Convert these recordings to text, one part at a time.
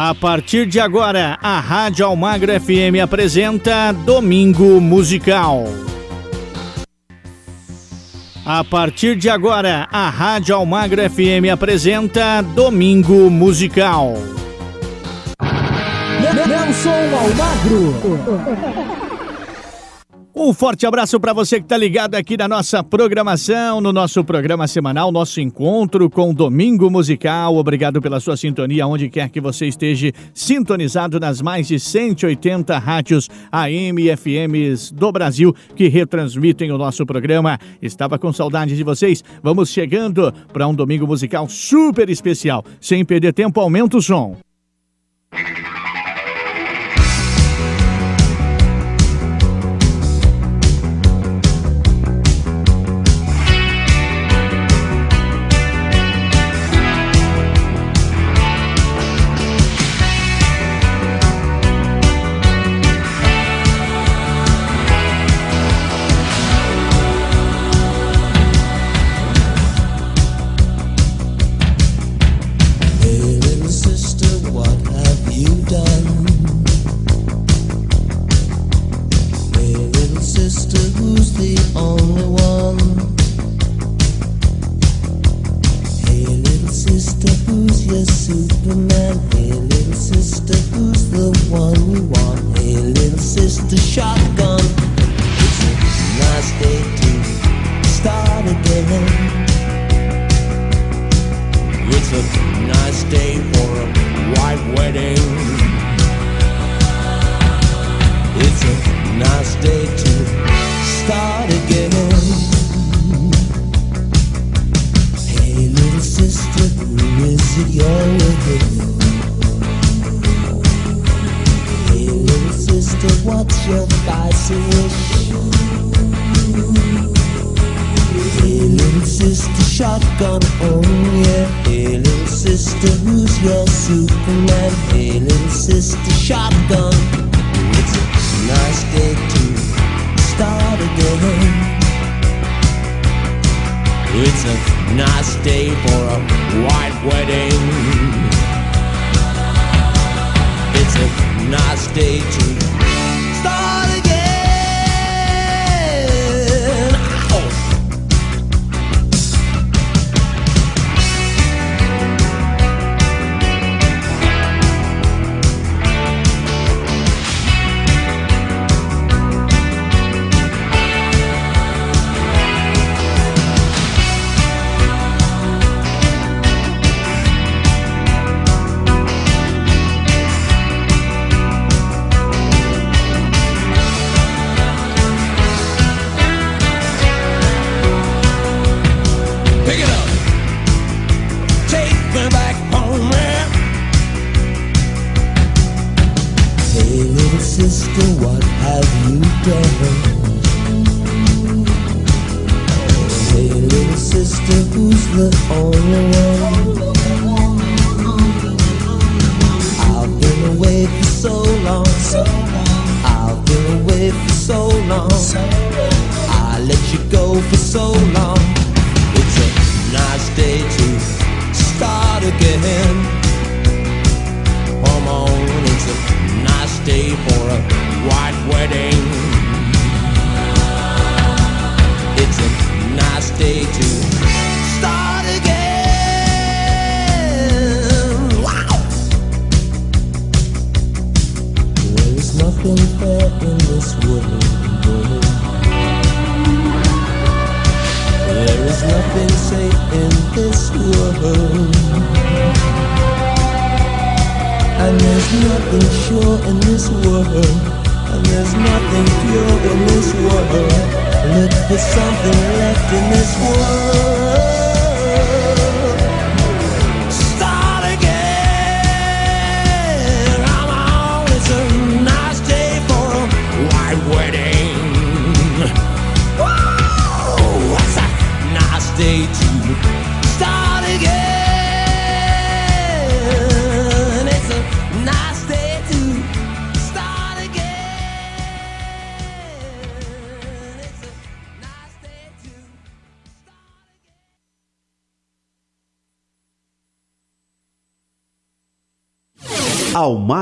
A partir de agora, a Rádio Almagro FM apresenta Domingo Musical. A partir de agora, a Rádio Almagro FM apresenta Domingo Musical. Nelson Almagro. Um forte abraço para você que está ligado aqui na nossa programação, no nosso programa semanal, nosso encontro com Domingo Musical. Obrigado pela sua sintonia, onde quer que você esteja sintonizado nas mais de 180 rádios AM e FMs do Brasil que retransmitem o nosso programa. Estava com saudade de vocês. Vamos chegando para um Domingo Musical super especial. Sem perder tempo, aumenta o som.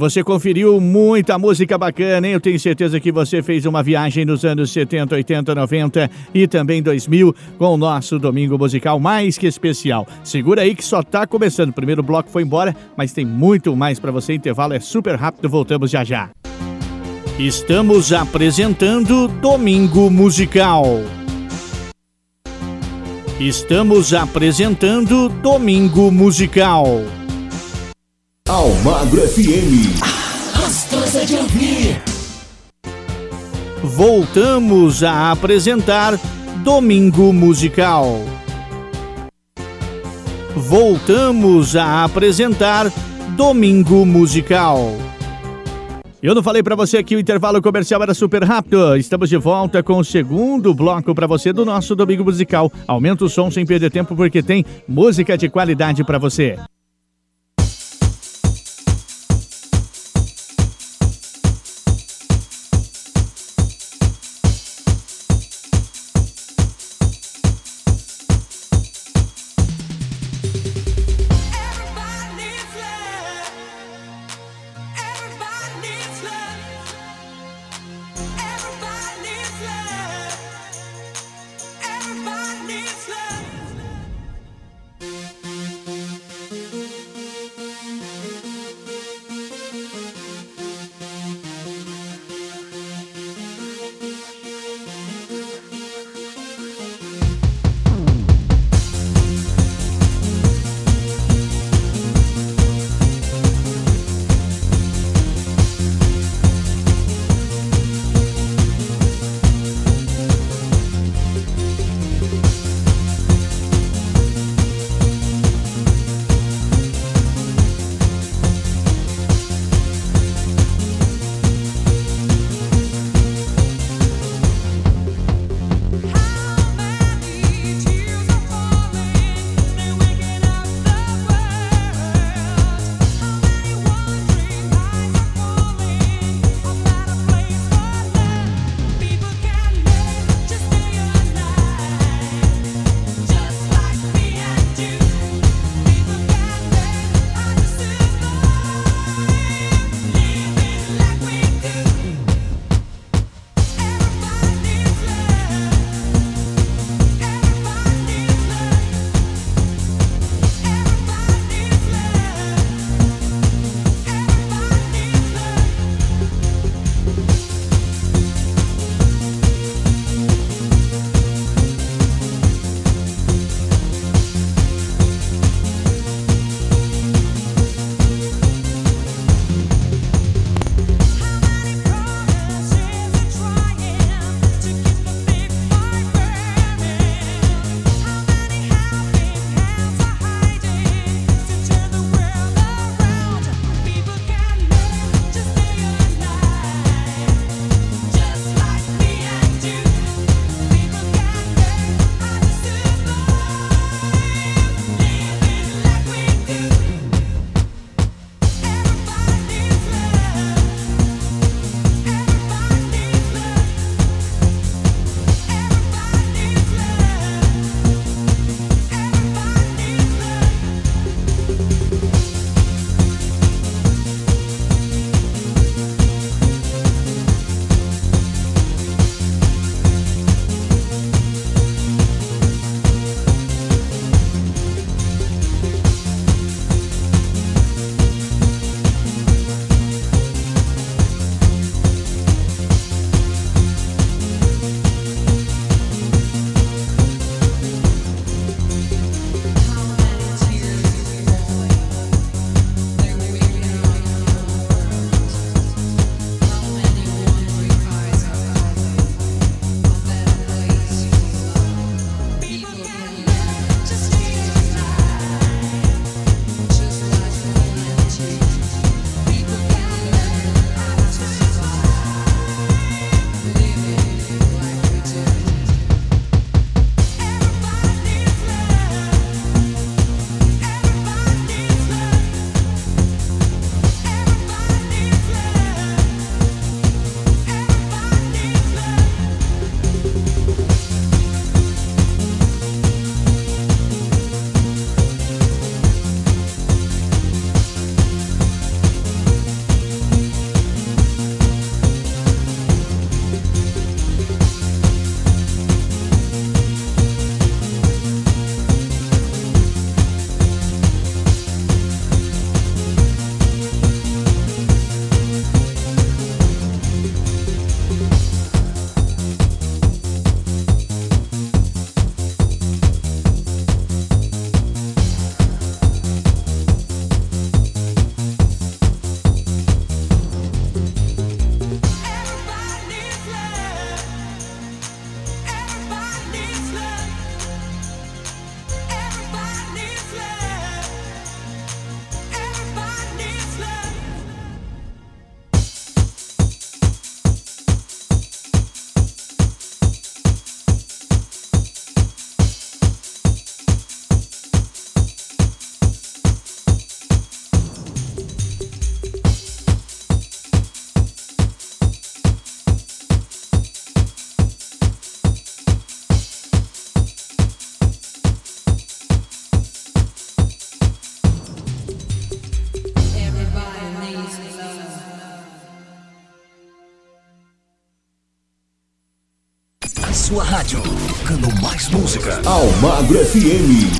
você conferiu muita música bacana, hein? Eu tenho certeza que você fez uma viagem nos anos 70, 80, 90 e também 2000 com o nosso domingo musical mais que especial. Segura aí que só tá começando. O primeiro bloco foi embora, mas tem muito mais para você. Intervalo é super rápido, voltamos já já. Estamos apresentando Domingo Musical. Estamos apresentando Domingo Musical. Almagro FM. Gostosa de ouvir. Voltamos a apresentar Domingo Musical. Voltamos a apresentar Domingo Musical. Eu não falei para você que o intervalo comercial era super rápido. Estamos de volta com o segundo bloco para você do nosso Domingo Musical. Aumenta o som sem perder tempo porque tem música de qualidade para você. música. Almagro FM.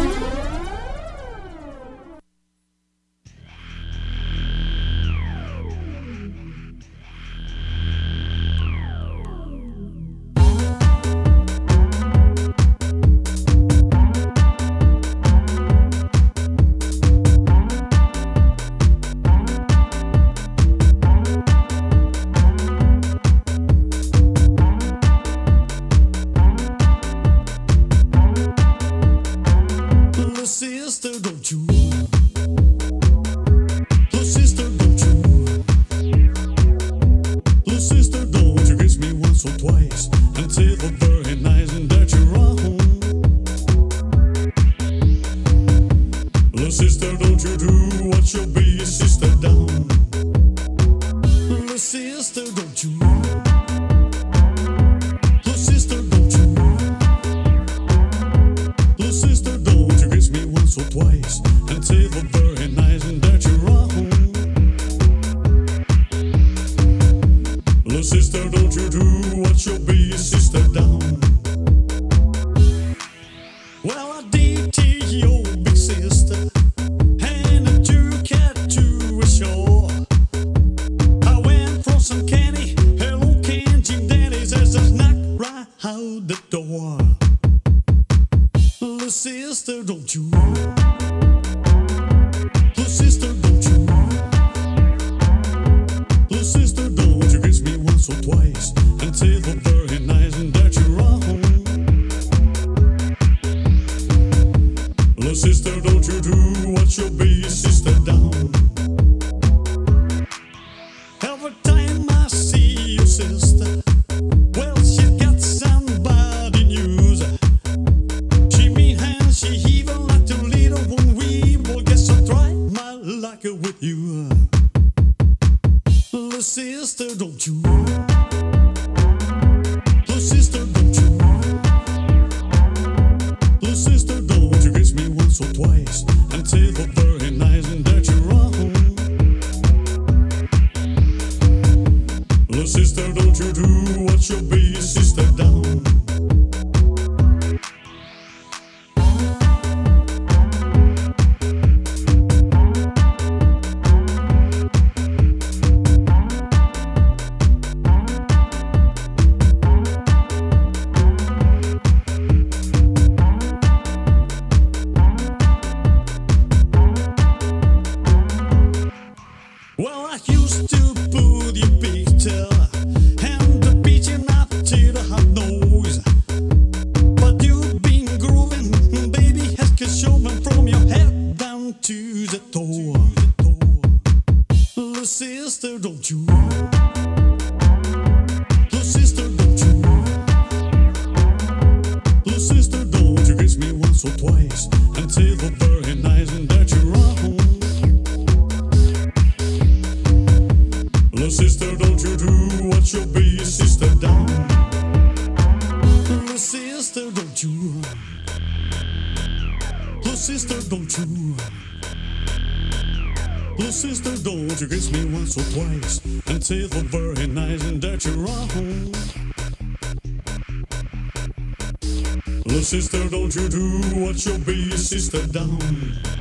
Little sister, don't you do what your big sister done?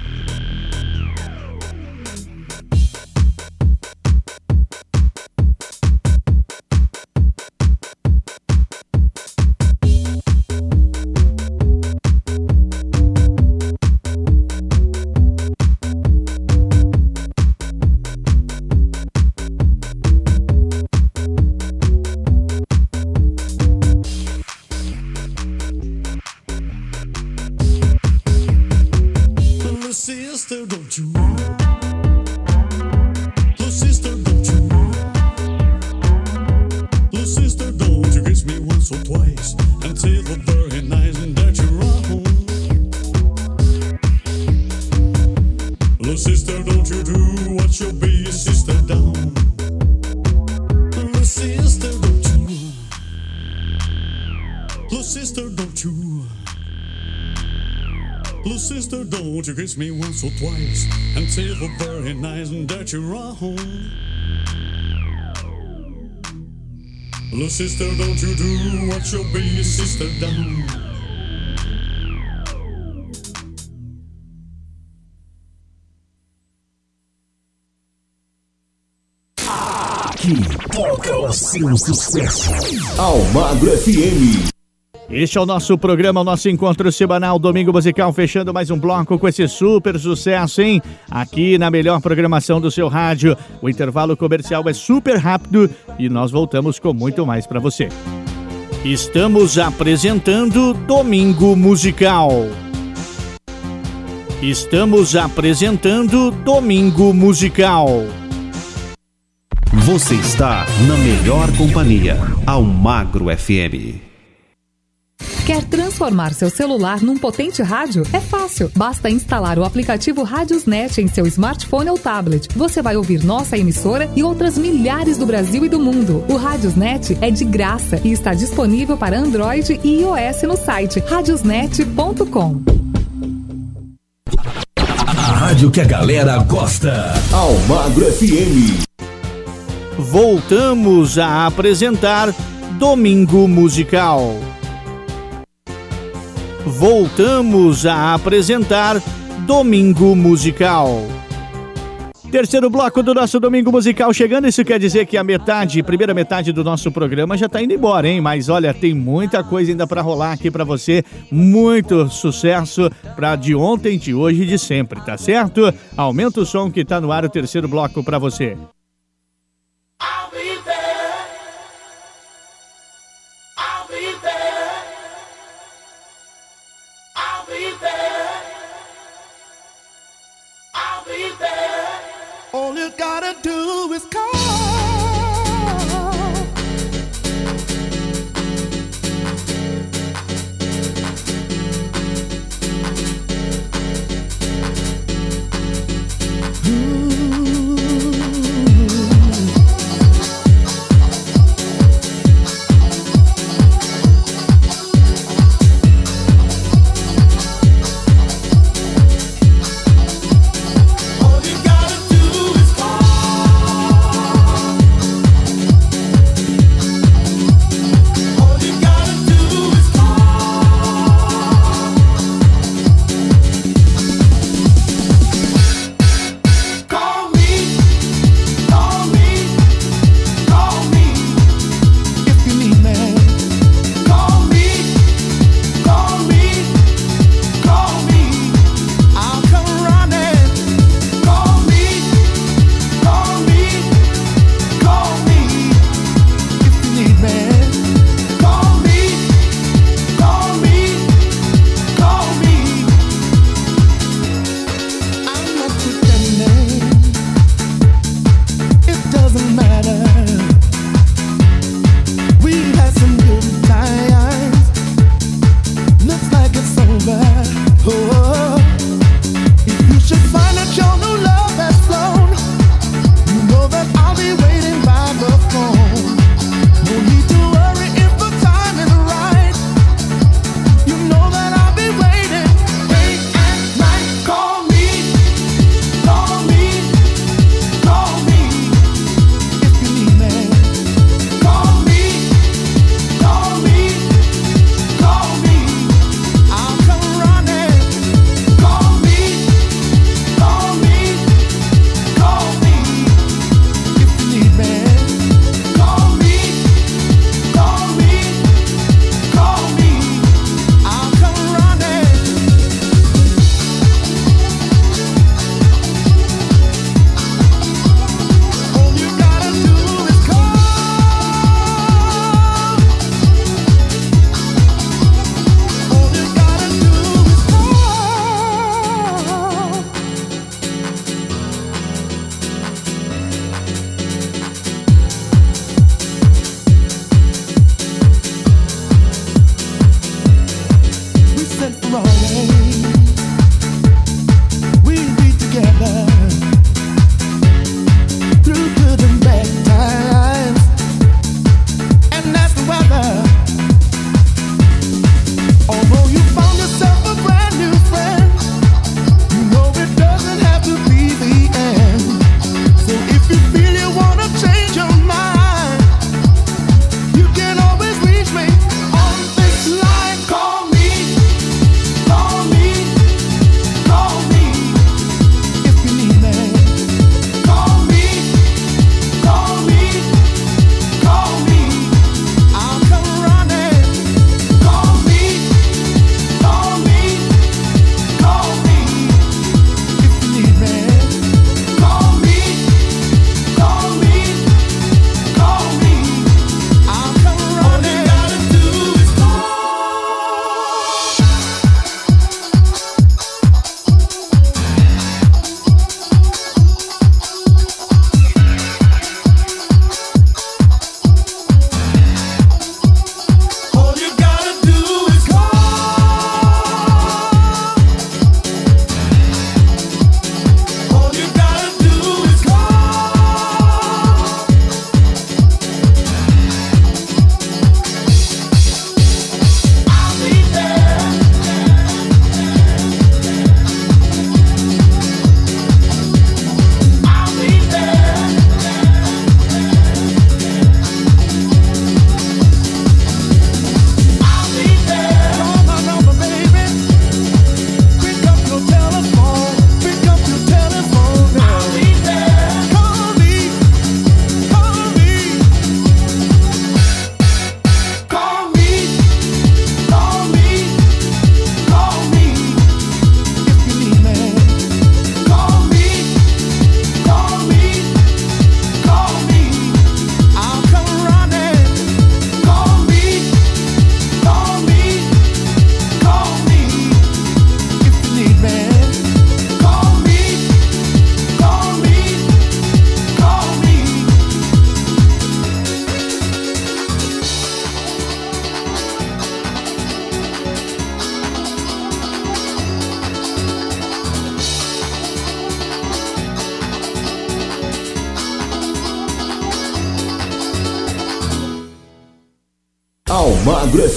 Twice and say the very nice and you're wrong. Little sister, don't you do what your big sister done? Aqui toca o seu sucesso. Almagro FM. Este é o nosso programa, o nosso encontro semanal, Domingo Musical, fechando mais um bloco com esse super sucesso, hein? Aqui na melhor programação do seu rádio. O intervalo comercial é super rápido e nós voltamos com muito mais para você. Estamos apresentando Domingo Musical. Estamos apresentando Domingo Musical. Você está na melhor companhia. Almagro FM. Quer transformar seu celular num potente rádio? É fácil. Basta instalar o aplicativo Radiosnet em seu smartphone ou tablet. Você vai ouvir nossa emissora e outras milhares do Brasil e do mundo. O Radiosnet é de graça e está disponível para Android e iOS no site radiosnet.com. A rádio que a galera gosta. Almagro FM. Voltamos a apresentar Domingo Musical. Voltamos a apresentar Domingo Musical. Terceiro bloco do nosso domingo musical chegando. Isso quer dizer que a metade, primeira metade do nosso programa já tá indo embora, hein? Mas olha, tem muita coisa ainda pra rolar aqui pra você. Muito sucesso pra de ontem, de hoje e de sempre, tá certo? Aumenta o som que tá no ar o terceiro bloco pra você. Gotta do is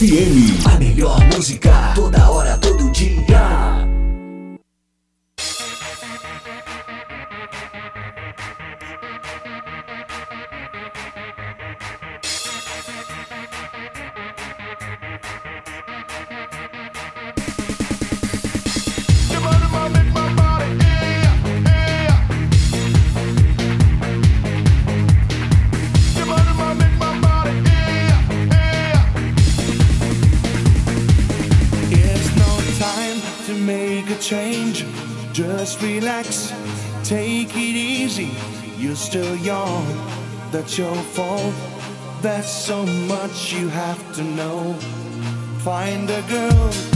FM. A melhor música toda hora. still young. That's your fault. There's so much you have to know. Find a girl.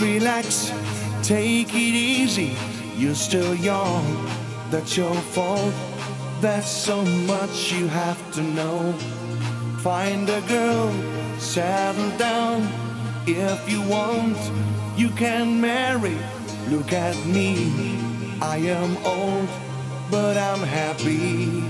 Relax, take it easy. You're still young, that's your fault. That's so much you have to know. Find a girl, settle down. If you want, you can marry. Look at me, I am old, but I'm happy.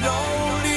could only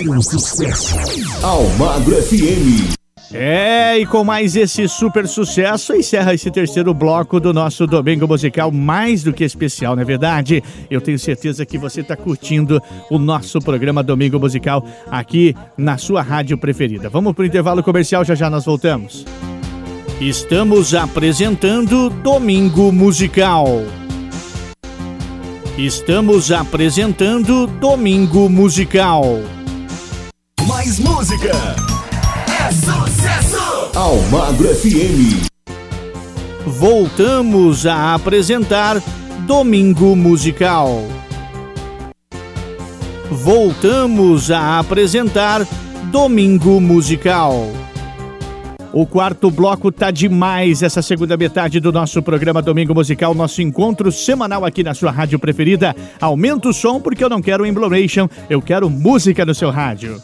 seu sucesso. Almagro FM. É, e com mais esse super sucesso, encerra esse terceiro bloco do nosso Domingo Musical, mais do que especial, não é verdade? Eu tenho certeza que você está curtindo o nosso programa Domingo Musical aqui na sua rádio preferida. Vamos para o intervalo comercial, já já nós voltamos. Estamos apresentando Domingo Musical. Estamos apresentando Domingo Musical. Mais música. É sucesso. Almagro FM. Voltamos a apresentar Domingo Musical. Voltamos a apresentar Domingo Musical. O quarto bloco tá demais essa segunda metade do nosso programa Domingo Musical, nosso encontro semanal aqui na sua rádio preferida. Aumenta o som porque eu não quero emblomation, eu quero música no seu rádio.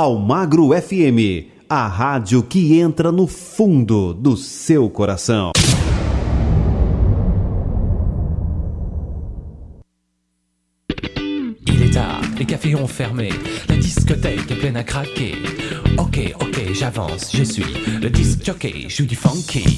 Almagro FM, a rádio que entra no fundo do seu coração. Il est tard Café cafés ont fermé, la discothèque est pleine à craquer. Ok, ok, j'avance, je suis le disc jockey, je joue du funky.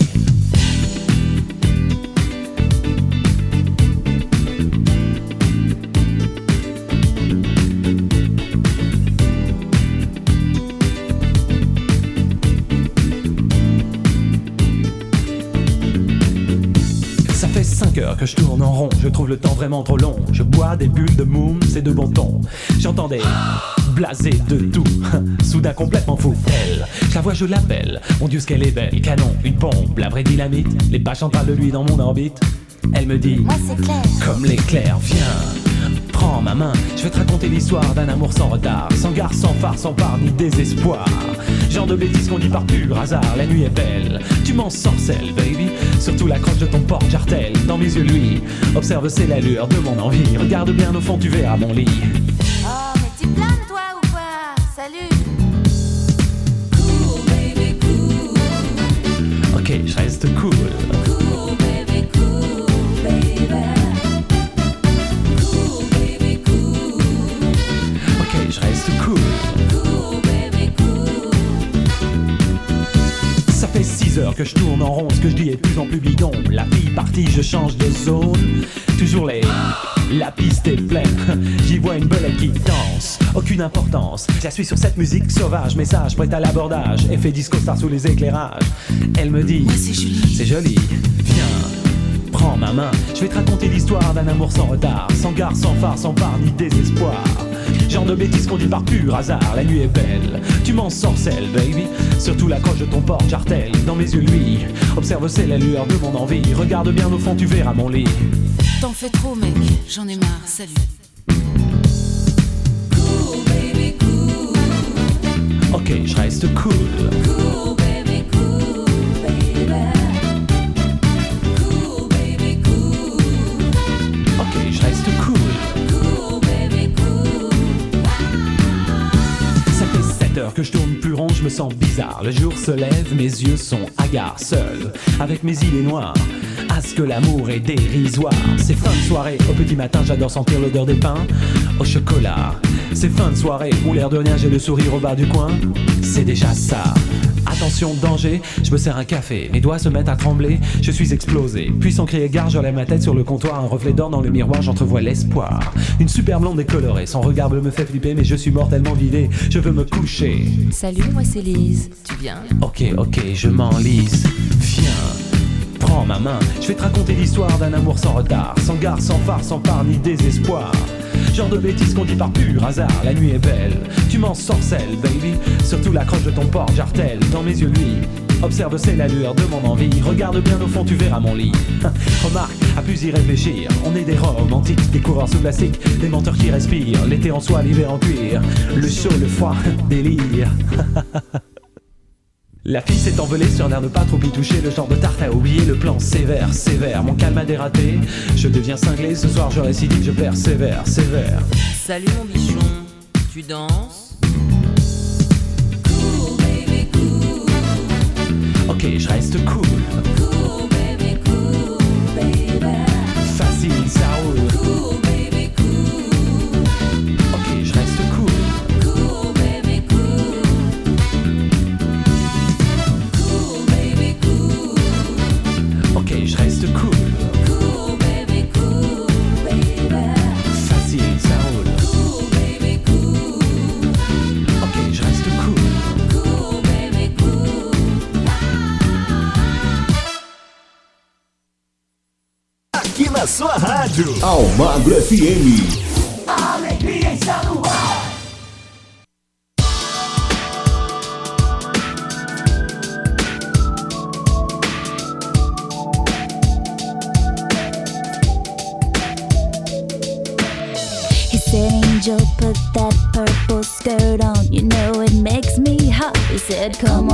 Que je tourne en rond, je trouve le temps vraiment trop long. Je bois des bulles de moum, c'est de bon ton. J'entends des blasés de tout, soudain complètement fou. Elle, je la vois, je l'appelle. Mon dieu, ce qu'elle est belle, canon, une pompe, la vraie dynamite. Les bâches en parlent de lui dans mon orbite. Elle me dit, Moi c'est clair. comme l'éclair, viens. Prends ma main, je vais te raconter l'histoire d'un amour sans retard, sans gare, sans phare, sans part ni désespoir. Genre de bêtises qu'on dit par pur hasard, la nuit est belle, tu m'en sorcelles, baby. Surtout la croche de ton porte jartel, dans mes yeux, lui. Observe, c'est l'allure de mon envie. Regarde bien au fond, tu verras mon lit. Tourne en rond, ce que je dis est de plus en plus bidon. La fille partie, je change de zone. Toujours les. La piste est pleine, j'y vois une belette qui danse. Aucune importance, je la suis sur cette musique sauvage. Message prêt à l'abordage, effet disco star sous les éclairages. Elle me dit C'est joli, viens, prends ma main. Je vais te raconter l'histoire d'un amour sans retard, sans gare, sans phare, sans part ni désespoir. Genre de bêtises qu'on dit par pur hasard, la nuit est belle. Tu m'en sorcelles, baby. Surtout la croche de ton porte jartel. Dans mes yeux, lui. Observe, c'est la lueur de mon envie. Regarde bien au fond, tu verras mon lit. T'en fais trop, mec. J'en ai marre. Salut. Ok, je reste cool. Fait 7 heures que je tourne plus rond, je me sens bizarre. Le jour se lève, mes yeux sont hagards, seul, avec mes idées noires. À ce que l'amour est dérisoire. C'est fin de soirée, au petit matin, j'adore sentir l'odeur des pains au chocolat. C'est fin de soirée, où l'air de rien, j'ai le sourire au bas du coin. C'est déjà ça. Attention, danger, je me sers un café, mes doigts se mettent à trembler, je suis explosé. Puis sans crier gare, je lève ma tête sur le comptoir, un reflet d'or dans le miroir, j'entrevois l'espoir. Une super blonde décolorée, son regard bleu me fait flipper, mais je suis mortellement vidé, je veux me coucher. Salut, moi c'est Lise. Tu viens? Ok, ok, je m'enlise. Viens, prends ma main. Je vais te raconter l'histoire d'un amour sans retard, sans gare, sans phare, sans part ni désespoir. Genre de bêtises qu'on dit par pur hasard, la nuit est belle. Tu m'en sorcelles, baby. Surtout la croche de ton porte jartel, dans mes yeux, lui. Observe, c'est la lueur de mon envie. Regarde bien au fond, tu verras mon lit. Remarque, à plus y réfléchir. On est des romantiques, des coureurs sous plastique, des menteurs qui respirent. L'été en soie, l'hiver en cuir. Le chaud, le froid, délire. La fille s'est envolée sur l'air de pas trop y toucher, le genre de tarte à oublier, le plan sévère, sévère. Mon calme a dératé, je deviens cinglé, ce soir je récidive, je persévère, sévère. Salut, mon bichon. Tu danses? Ok, je reste cool. Facile, ça roule. Ok, rádio. Almagro FM. A alegria está no ar. He said, Angel, put that purple skirt on. You know it makes me hot. He said, Come on, come on,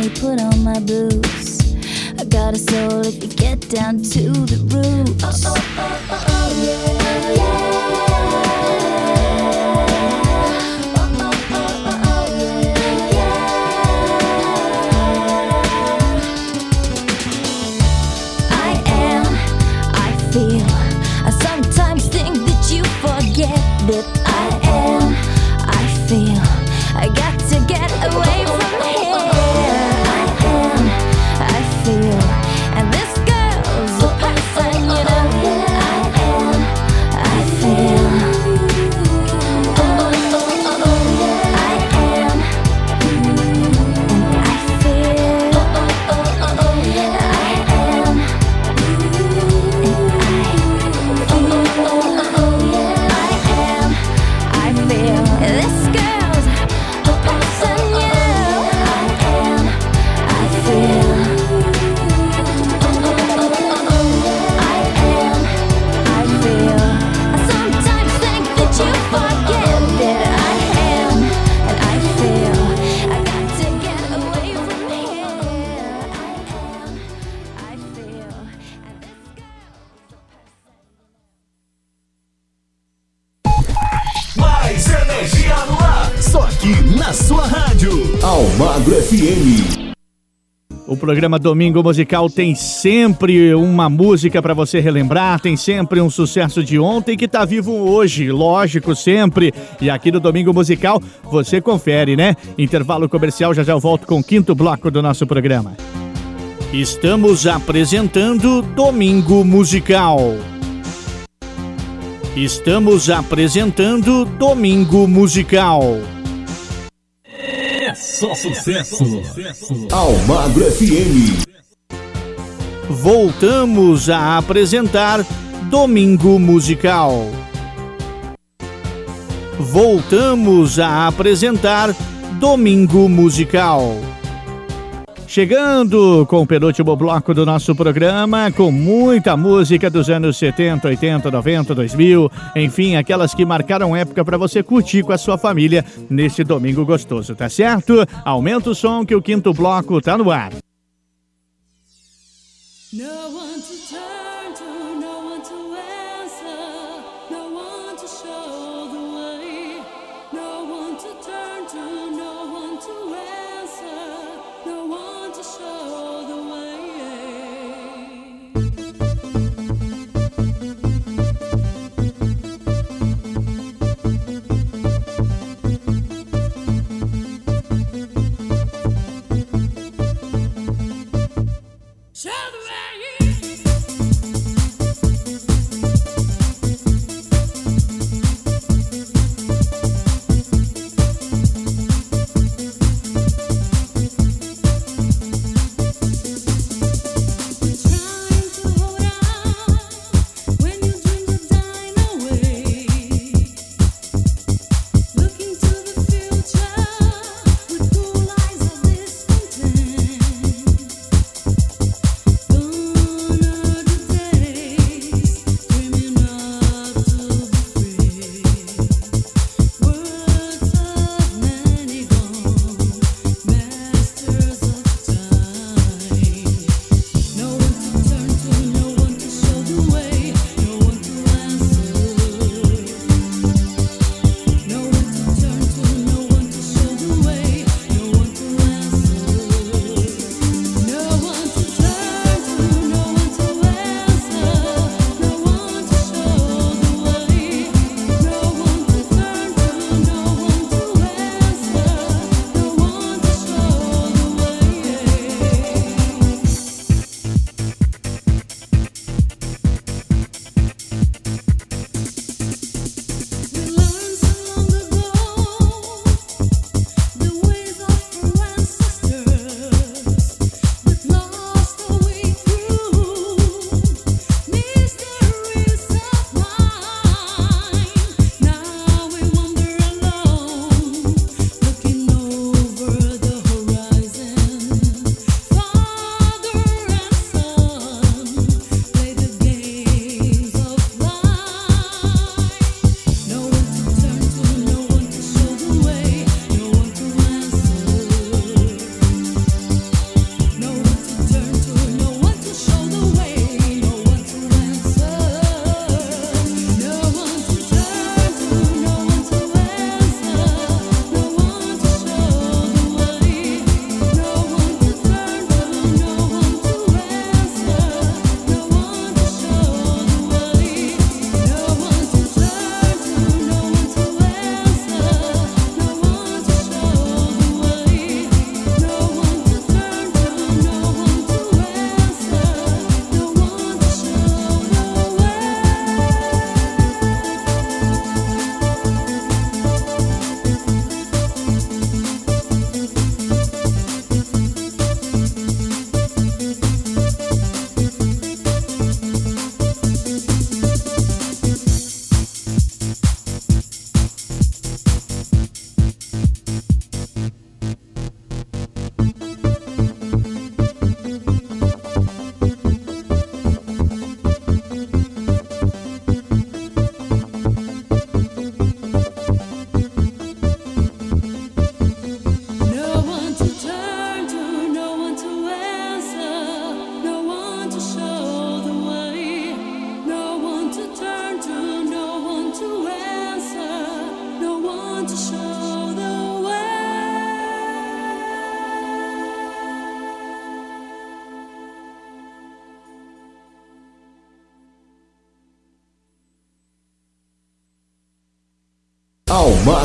me put on my blues. I got a soul if you get down to the roots. Oh, oh, oh, oh, oh yeah. programa Domingo Musical tem sempre uma música para você relembrar, tem sempre um sucesso de ontem que tá vivo hoje, lógico, sempre. E aqui no Domingo Musical você confere, né? Intervalo comercial, já já eu volto com o quinto bloco do nosso programa. Estamos apresentando Domingo Musical. Estamos apresentando Domingo Musical. Só sucesso. Almagro FM. Voltamos a apresentar Domingo Musical. Voltamos a apresentar Domingo Musical. Chegando com o penúltimo bloco do nosso programa, com muita música dos anos 70, 80, 90, 2000, enfim, aquelas que marcaram época para você curtir com a sua família neste domingo gostoso, tá certo? Aumenta o som que o quinto bloco tá no ar. No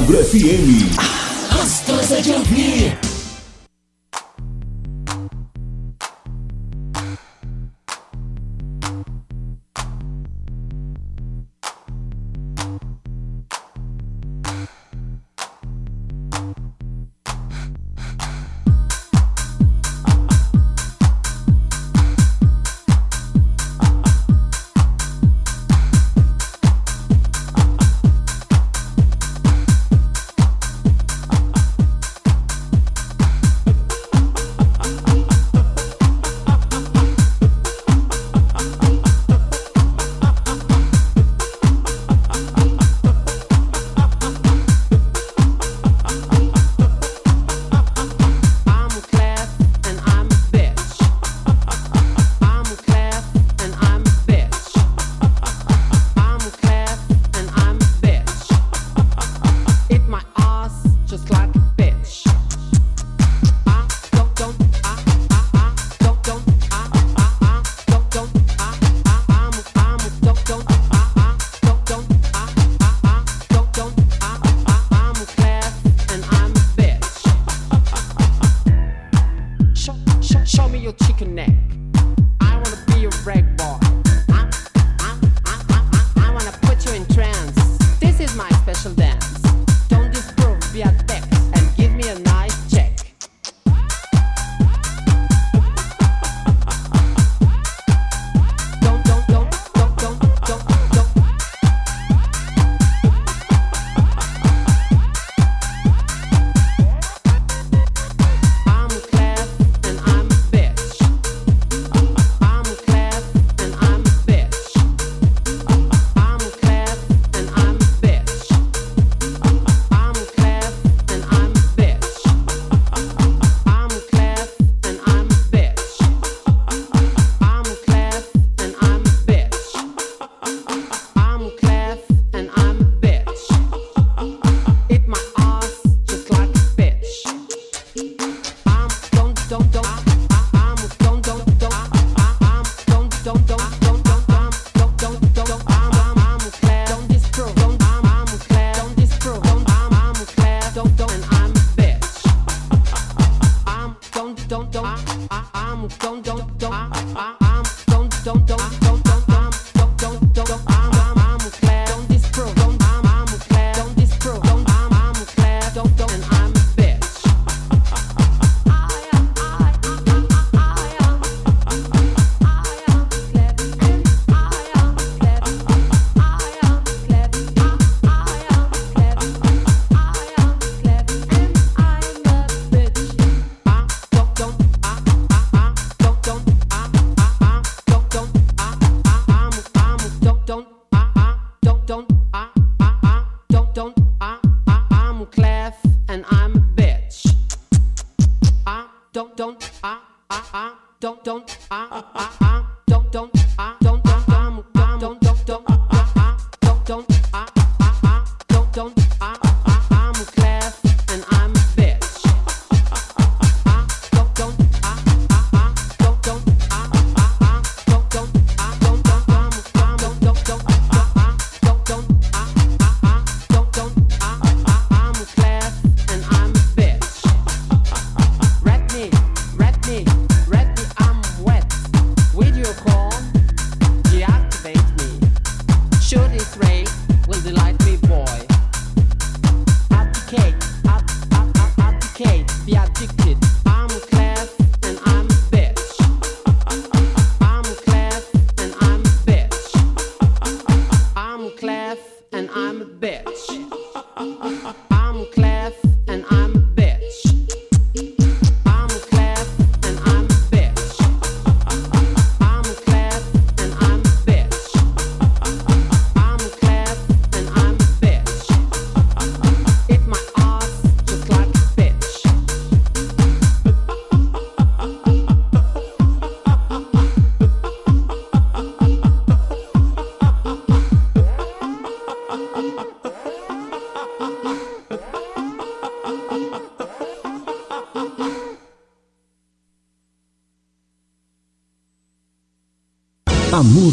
Almagro FM.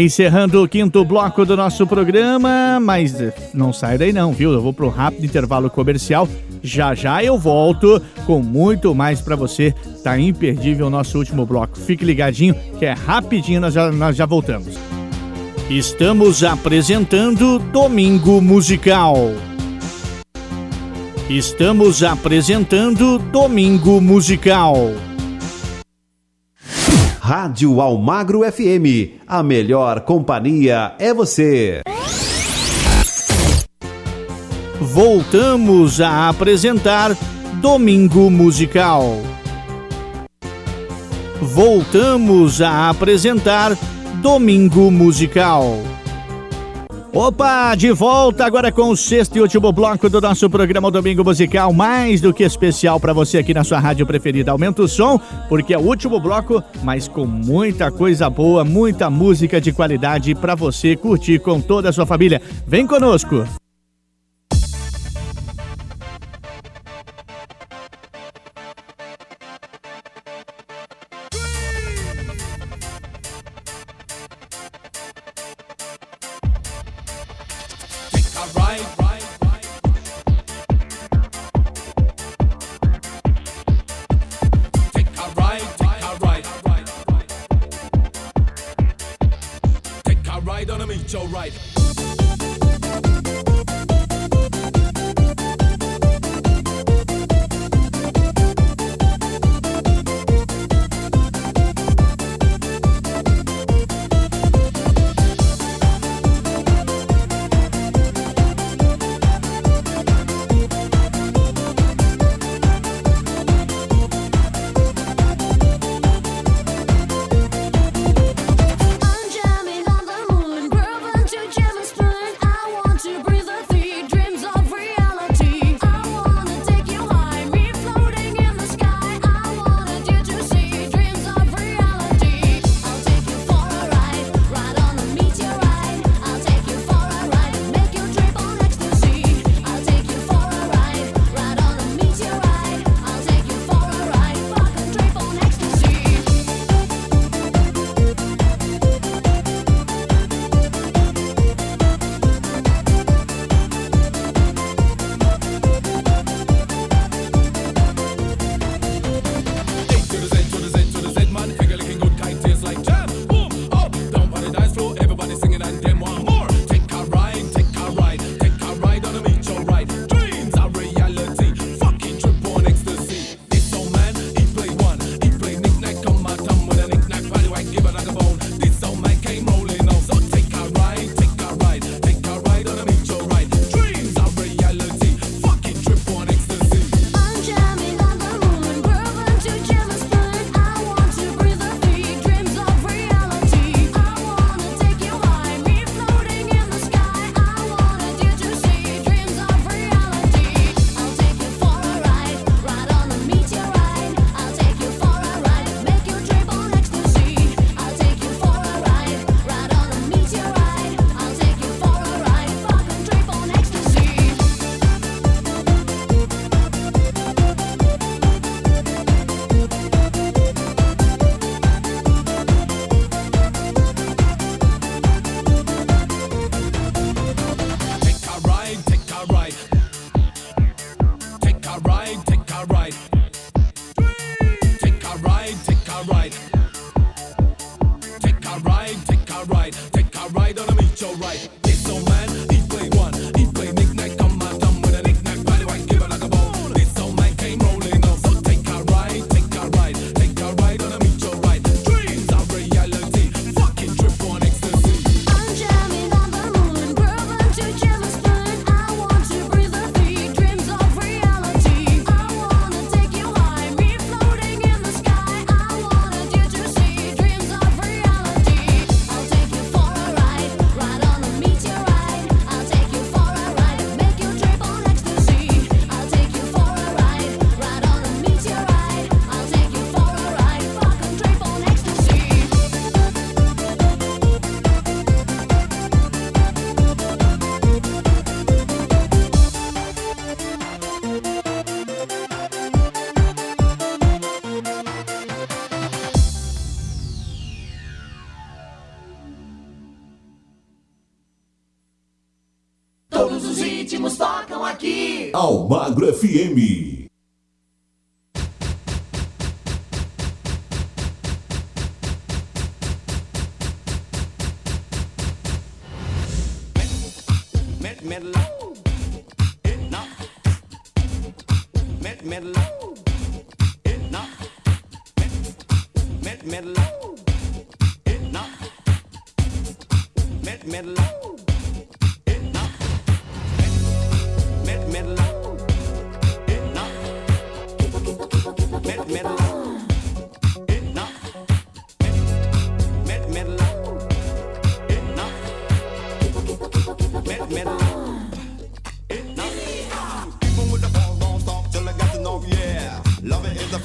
Encerrando o quinto bloco do nosso programa, mas eh, não sai daí não, viu? Eu vou para um rápido intervalo comercial. Já já eu volto com muito mais para você. Tá imperdível o nosso último bloco. Fique ligadinho que é rapidinho, nós já, nós já voltamos. Estamos apresentando Domingo Musical. Estamos apresentando Domingo Musical. Rádio Almagro FM. A melhor companhia é você. Voltamos a apresentar Domingo Musical. Voltamos a apresentar Domingo Musical. Opa, de volta agora com o sexto e último bloco do nosso programa Domingo Musical, mais do que especial para você aqui na sua rádio preferida. Aumenta o som, porque é o último bloco, mas com muita coisa boa, muita música de qualidade para você curtir com toda a sua família. Vem conosco.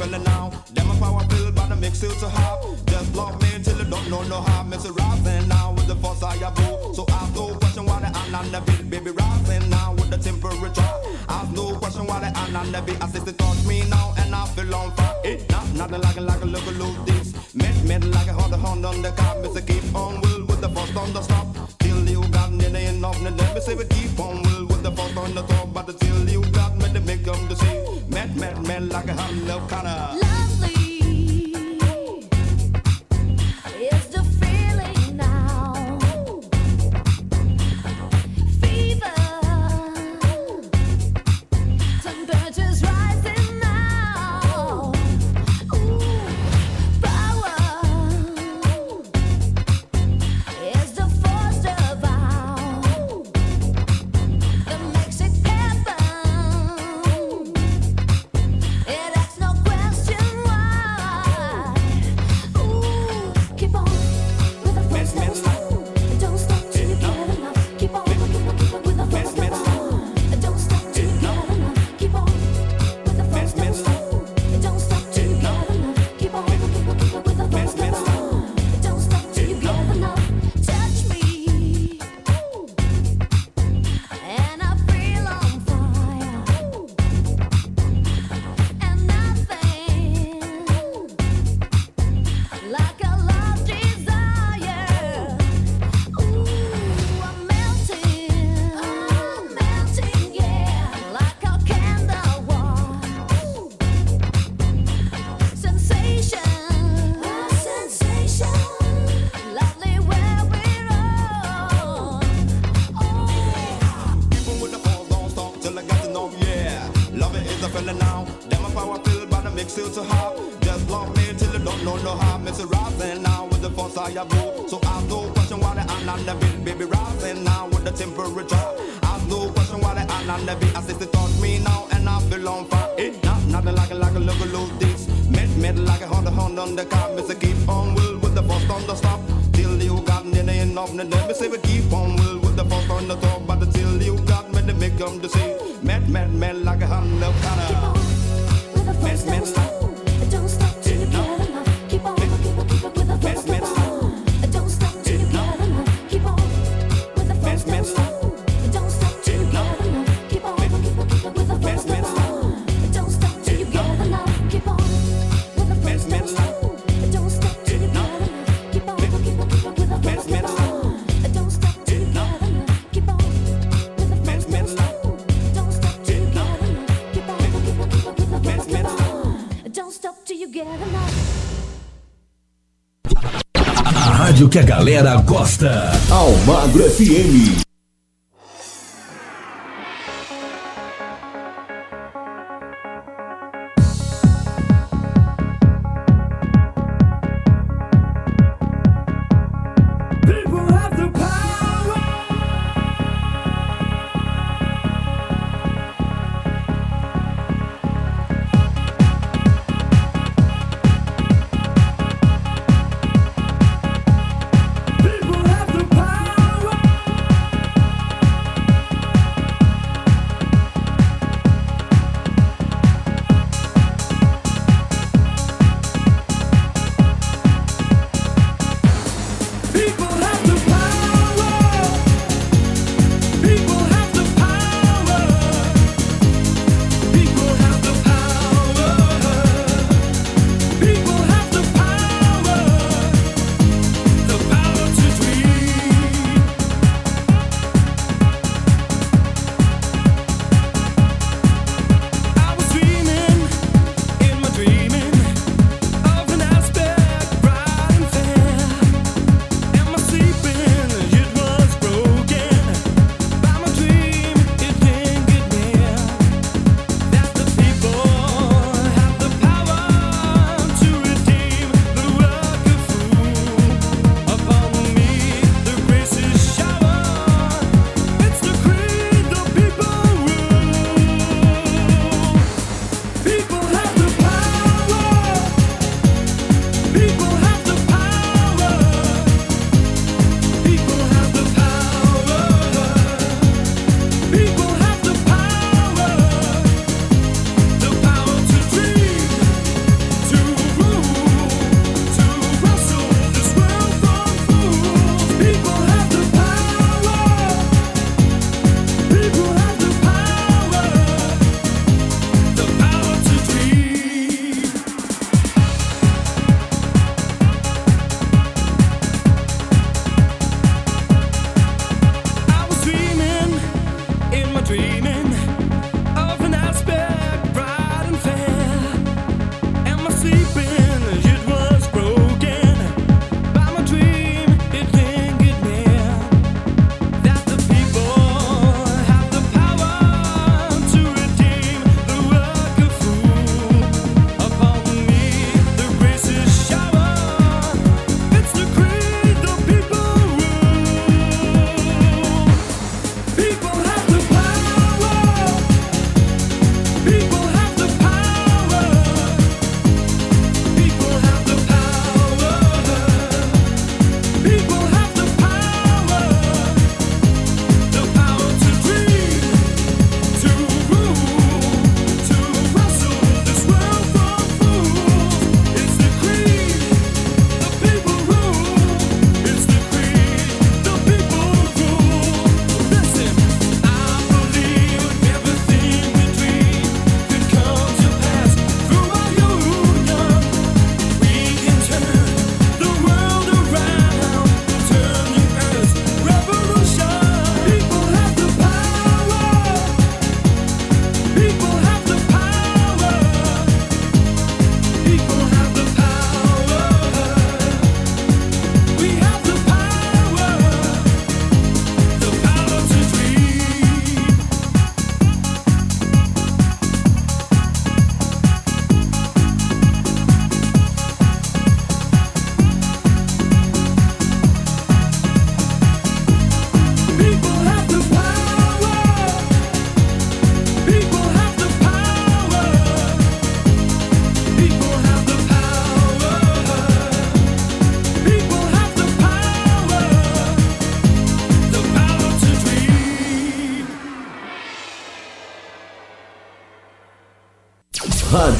fell now. Them a power pill, but I mix it to hop. Just love me till you don't know no how. Miss rising now with the force I have So I have no question why I'm not the beat, baby rising now with the temperature. I have no question why the not the beat. I says they touch me now and I feel on fire. It not nothing like a like a look a this. Met me like a hundred hundred on the car. Miss keep on will with the force on the stop. Till you got near the end of the day. We keep on like a hello Hamil O'Connor. Galera gosta. Almagro FM.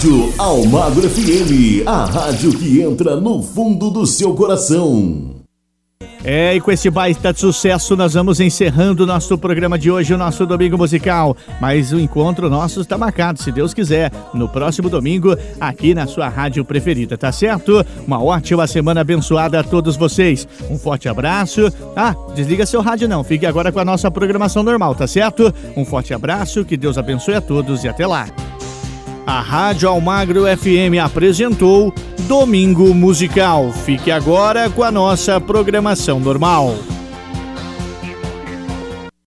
Rádio Almagro FM, a rádio que entra no fundo do seu coração. É, e com esse baita de sucesso, nós vamos encerrando o nosso programa de hoje, o nosso Domingo Musical. Mas o encontro nosso está marcado, se Deus quiser, no próximo domingo, aqui na sua rádio preferida, tá certo? Uma ótima semana abençoada a todos vocês. Um forte abraço. Ah, desliga seu rádio não, fique agora com a nossa programação normal, tá certo? Um forte abraço, que Deus abençoe a todos e até lá. A Rádio Almagro FM apresentou Domingo Musical. Fique agora com a nossa programação normal.